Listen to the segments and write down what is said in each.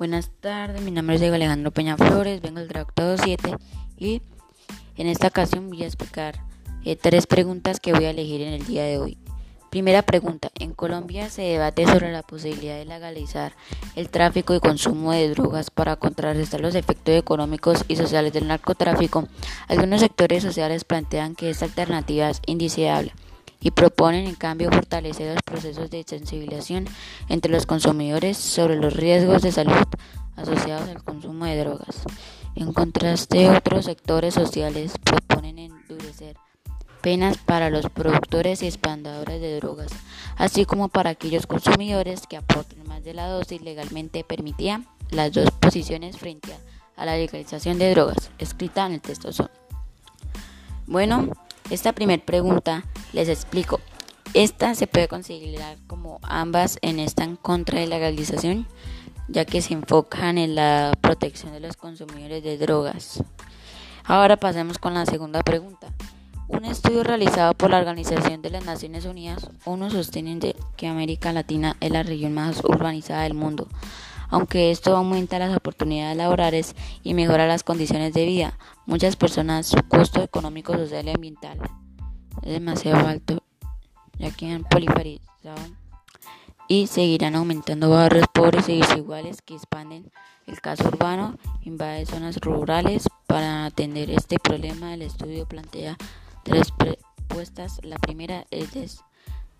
Buenas tardes, mi nombre es Diego Alejandro Peña Flores, vengo del tracto 7 y en esta ocasión voy a explicar eh, tres preguntas que voy a elegir en el día de hoy. Primera pregunta, en Colombia se debate sobre la posibilidad de legalizar el tráfico y consumo de drogas para contrarrestar los efectos económicos y sociales del narcotráfico. Algunos sectores sociales plantean que esta alternativa es indeseable y proponen en cambio fortalecer los procesos de sensibilización entre los consumidores sobre los riesgos de salud asociados al consumo de drogas. En contraste, otros sectores sociales proponen endurecer penas para los productores y expandadores de drogas, así como para aquellos consumidores que aporten más de la dosis legalmente permitida. Las dos posiciones frente a la legalización de drogas, escrita en el texto son. Bueno, esta primera pregunta les explico. Esta se puede considerar como ambas en esta en contra de la legalización, ya que se enfocan en la protección de los consumidores de drogas. Ahora pasemos con la segunda pregunta. Un estudio realizado por la Organización de las Naciones Unidas, uno sostiene que América Latina es la región más urbanizada del mundo aunque esto aumenta las oportunidades laborales y mejora las condiciones de vida. Muchas personas su costo económico, social y ambiental es demasiado alto, ya que han proliferado y seguirán aumentando barrios pobres y desiguales que expanden el caso urbano, invade zonas rurales. Para atender este problema, el estudio plantea tres propuestas. La primera es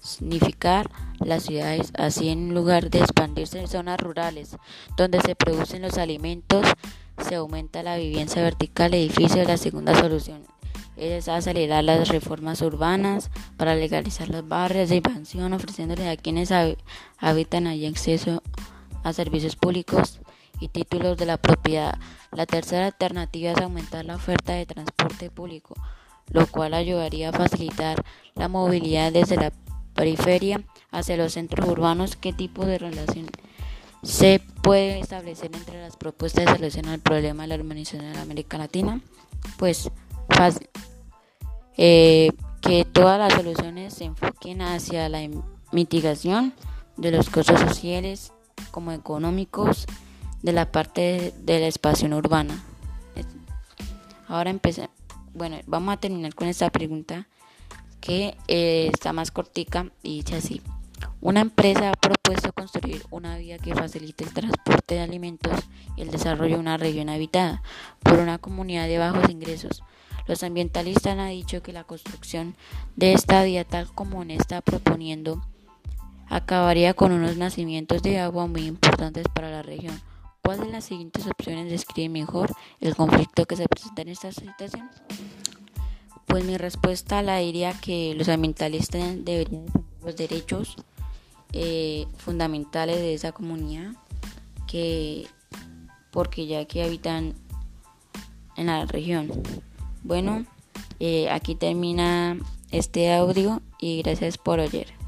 significar las ciudades, así en lugar de expandirse en zonas rurales donde se producen los alimentos, se aumenta la vivienda vertical edificio. La segunda solución es acelerar las reformas urbanas para legalizar los barrios de expansión, ofreciéndoles a quienes habitan allí acceso a servicios públicos y títulos de la propiedad. La tercera alternativa es aumentar la oferta de transporte público, lo cual ayudaría a facilitar la movilidad desde la periferia hacia los centros urbanos, ¿qué tipo de relación se puede establecer entre las propuestas de solucionar el problema de la urbanización en América Latina? Pues fácil. Eh, que todas las soluciones se enfoquen hacia la mitigación de los costos sociales como económicos de la parte de la expansión urbana. Ahora empecé. Bueno, vamos a terminar con esta pregunta que eh, está más cortica y dice así. Una empresa ha propuesto construir una vía que facilite el transporte de alimentos y el desarrollo de una región habitada por una comunidad de bajos ingresos. Los ambientalistas han dicho que la construcción de esta vía tal como está proponiendo acabaría con unos nacimientos de agua muy importantes para la región. ¿Cuál de las siguientes opciones describe mejor el conflicto que se presenta en esta situación? Pues mi respuesta la diría que los ambientalistas deberían defender los derechos eh, fundamentales de esa comunidad, que porque ya que habitan en la región. Bueno, eh, aquí termina este audio y gracias por oír.